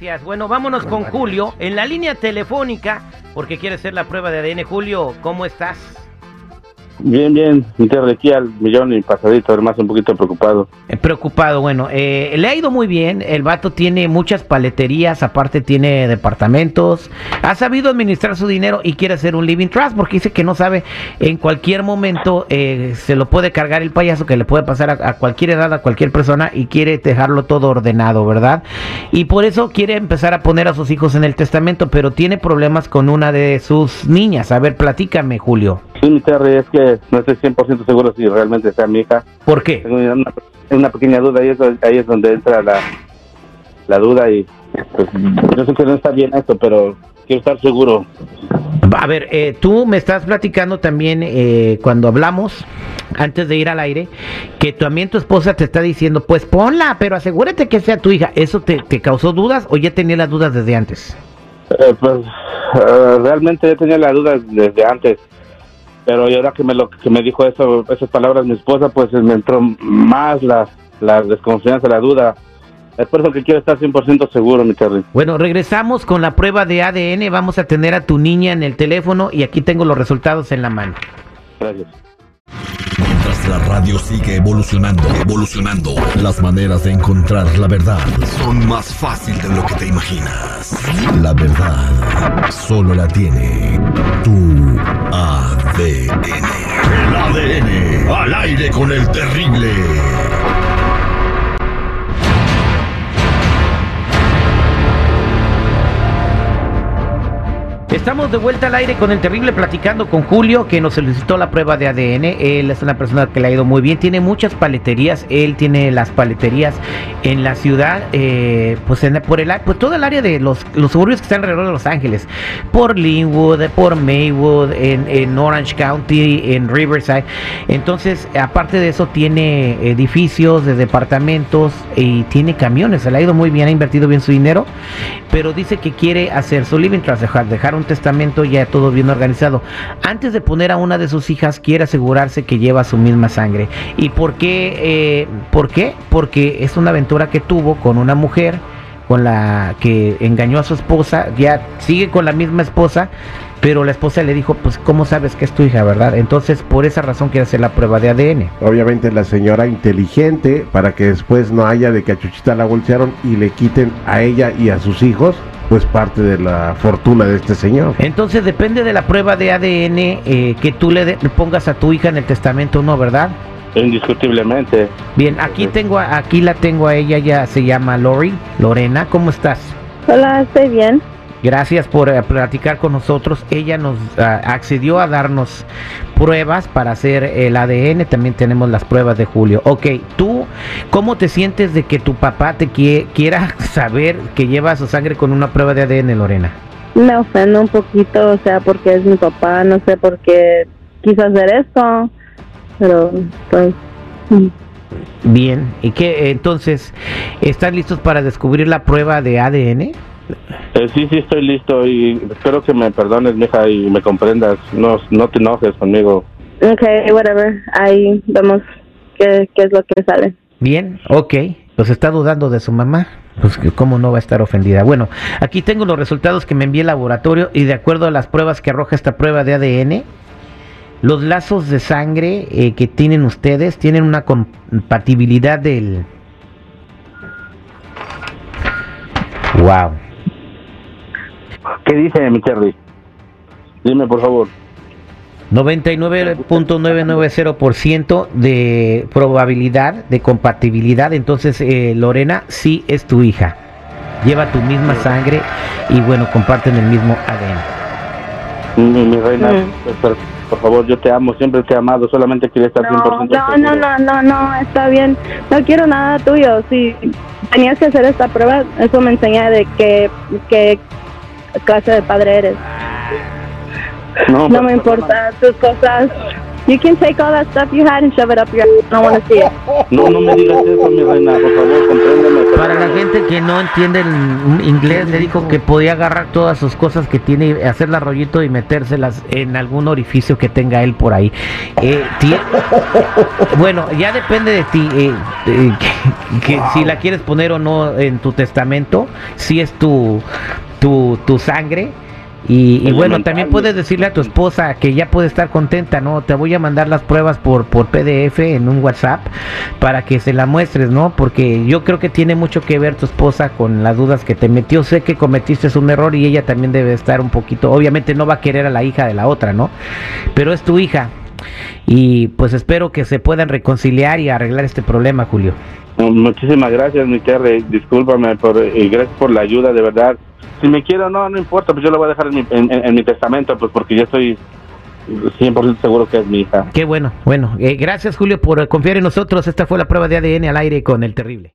Gracias. Bueno, vámonos con Julio en la línea telefónica porque quiere hacer la prueba de ADN. Julio, ¿cómo estás? Bien, bien, de aquí al millón y pasadito, además un poquito preocupado. Eh, preocupado, bueno, eh, le ha ido muy bien, el vato tiene muchas paleterías, aparte tiene departamentos, ha sabido administrar su dinero y quiere hacer un living trust porque dice que no sabe en cualquier momento eh, se lo puede cargar el payaso que le puede pasar a, a, cualquier edad, a cualquier persona y quiere dejarlo todo ordenado, ¿verdad? Y por eso quiere empezar a poner a sus hijos en el testamento, pero tiene problemas con una de sus niñas. A ver, platícame, Julio. Sí, mi Terry, es que no estoy 100% seguro si realmente sea mi hija. ¿Por qué? Tengo una, una pequeña duda y eso, ahí es donde entra la, la duda y pues, yo sé que no está bien esto, pero quiero estar seguro. A ver, eh, tú me estás platicando también eh, cuando hablamos antes de ir al aire que también tu esposa te está diciendo, pues ponla, pero asegúrate que sea tu hija. ¿Eso te, te causó dudas o ya tenía las dudas desde antes? Eh, pues realmente ya tenía las dudas desde antes pero ahora que me lo que me dijo eso esas palabras mi esposa pues me entró más la, la desconfianza la duda. Es por eso que quiero estar 100% seguro mi Terry bueno regresamos con la prueba de ADN vamos a tener a tu niña en el teléfono y aquí tengo los resultados en la mano. Gracias la radio sigue evolucionando, evolucionando, las maneras de encontrar la verdad son más fácil de lo que te imaginas. La verdad solo la tiene tu ADN. El ADN al aire con el terrible. Estamos de vuelta al aire con el terrible platicando con Julio que nos solicitó la prueba de ADN. Él es una persona que le ha ido muy bien. Tiene muchas paleterías. Él tiene las paleterías en la ciudad, eh, pues en, por el pues todo el área de los, los suburbios que están alrededor de Los Ángeles, por Linwood, por Maywood, en, en Orange County, en Riverside. Entonces, aparte de eso, tiene edificios de departamentos y tiene camiones. Se le ha ido muy bien, ha invertido bien su dinero, pero dice que quiere hacer su living tras dejar, dejar un testamento ya todo bien organizado. Antes de poner a una de sus hijas, quiere asegurarse que lleva su misma sangre. ¿Y por qué? Eh, ¿Por qué? Porque es una aventura que tuvo con una mujer con la que engañó a su esposa, ya sigue con la misma esposa, pero la esposa le dijo, pues ¿cómo sabes que es tu hija, verdad? Entonces por esa razón quiere hacer la prueba de ADN. Obviamente la señora inteligente para que después no haya de que a Chuchita la bolsearon y le quiten a ella y a sus hijos pues parte de la fortuna de este señor. Entonces depende de la prueba de ADN eh, que tú le, de, le, pongas a tu hija en el testamento, ¿no? ¿Verdad? Indiscutiblemente. Bien, aquí tengo, a, aquí la tengo a ella, ya se llama Lori, Lorena, ¿cómo estás? Hola, estoy bien. Gracias por uh, platicar con nosotros. Ella nos uh, accedió a darnos pruebas para hacer el ADN. También tenemos las pruebas de Julio. Ok, tú, ¿cómo te sientes de que tu papá te quie quiera saber que lleva su sangre con una prueba de ADN, Lorena? Me ofende un poquito, o sea, porque es mi papá. No sé por qué quiso hacer esto, pero pues. Bien, ¿y qué? Entonces, ¿están listos para descubrir la prueba de ADN? Eh, sí, sí, estoy listo y espero que me perdones, mija, y me comprendas. No, no te enojes conmigo. Ok, whatever. Ahí vemos qué, qué es lo que sale. Bien, ok. Pues está dudando de su mamá. Pues cómo no va a estar ofendida. Bueno, aquí tengo los resultados que me envió el laboratorio y de acuerdo a las pruebas que arroja esta prueba de ADN, los lazos de sangre eh, que tienen ustedes tienen una compatibilidad del... Wow. ¿Qué dice mi Terry? Dime, por favor. 99.990% de probabilidad de compatibilidad. Entonces, eh, Lorena sí es tu hija. Lleva tu misma sangre y bueno, comparten el mismo ADN. Mi, mi reina, mm. por, por, favor, yo te amo, siempre te he amado, solamente quería estar no, 100% No, no, no, no, no, está bien. No quiero nada tuyo. Si tenías que hacer esta prueba, eso me enseña de que, que clase de padre eres. No, no me importa tus cosas. You can take all that stuff you had and shove it up your ass. I don't want to see it. No, no me digas eso, mi reina, por favor, compréndeme. Para la gente que no entiende el inglés, le dijo que podía agarrar todas sus cosas que tiene, hacerla rollito y metérselas en algún orificio que tenga él por ahí. Eh, bueno, ya depende de ti eh, eh, que, que si la quieres poner o no en tu testamento, si es tu, tu, tu sangre. Y, y Es bueno, también puedes decirle a tu esposa que ya puede estar contenta, ¿no? Te voy a mandar las pruebas por, por PDF en un WhatsApp para que se la muestres, ¿no? Porque yo creo que tiene mucho que ver tu esposa con las dudas que te metió. Sé que cometiste un error y ella también debe estar un poquito, obviamente no va a querer a la hija de la otra, ¿no? Pero es tu hija. Y pues espero que se puedan reconciliar y arreglar este problema, Julio. Muchísimas gracias, mi Terry. Discúlpame por, y gracias por la ayuda, de verdad. Si me quiero, no, no importa, pues yo lo voy a dejar en mi, en, mi testamento, pues porque yo estoy 100% seguro que es mi hija. Qué bueno, bueno. eh, gracias, Julio, por confiar en nosotros. Esta fue la prueba de ADN al aire con el terrible.